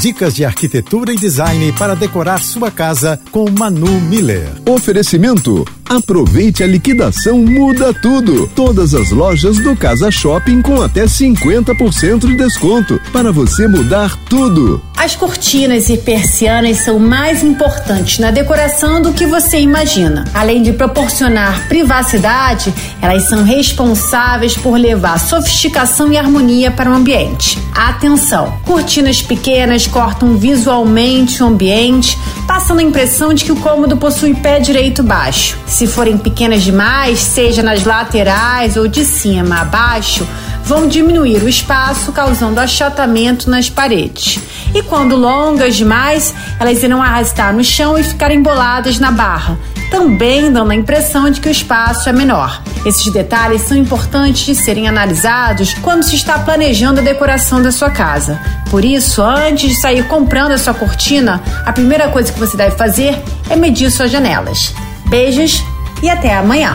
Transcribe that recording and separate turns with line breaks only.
Dicas de arquitetura e design para decorar sua casa com Manu Miller.
Oferecimento Aproveite a liquidação Muda Tudo. Todas as lojas do Casa Shopping com até 50% de desconto para você mudar tudo.
As cortinas e persianas são mais importantes na decoração do que você imagina. Além de proporcionar privacidade, elas são responsáveis por levar sofisticação e harmonia para o ambiente. Atenção! Cortinas pequenas cortam visualmente o ambiente, passando a impressão de que o cômodo possui pé direito baixo. Se forem pequenas demais, seja nas laterais ou de cima a baixo, vão diminuir o espaço, causando achatamento nas paredes. E quando longas demais, elas irão arrastar no chão e ficar emboladas na barra, também dando a impressão de que o espaço é menor. Esses detalhes são importantes de serem analisados quando se está planejando a decoração da sua casa. Por isso, antes de sair comprando a sua cortina, a primeira coisa que você deve fazer é medir suas janelas. Beijos e até amanhã.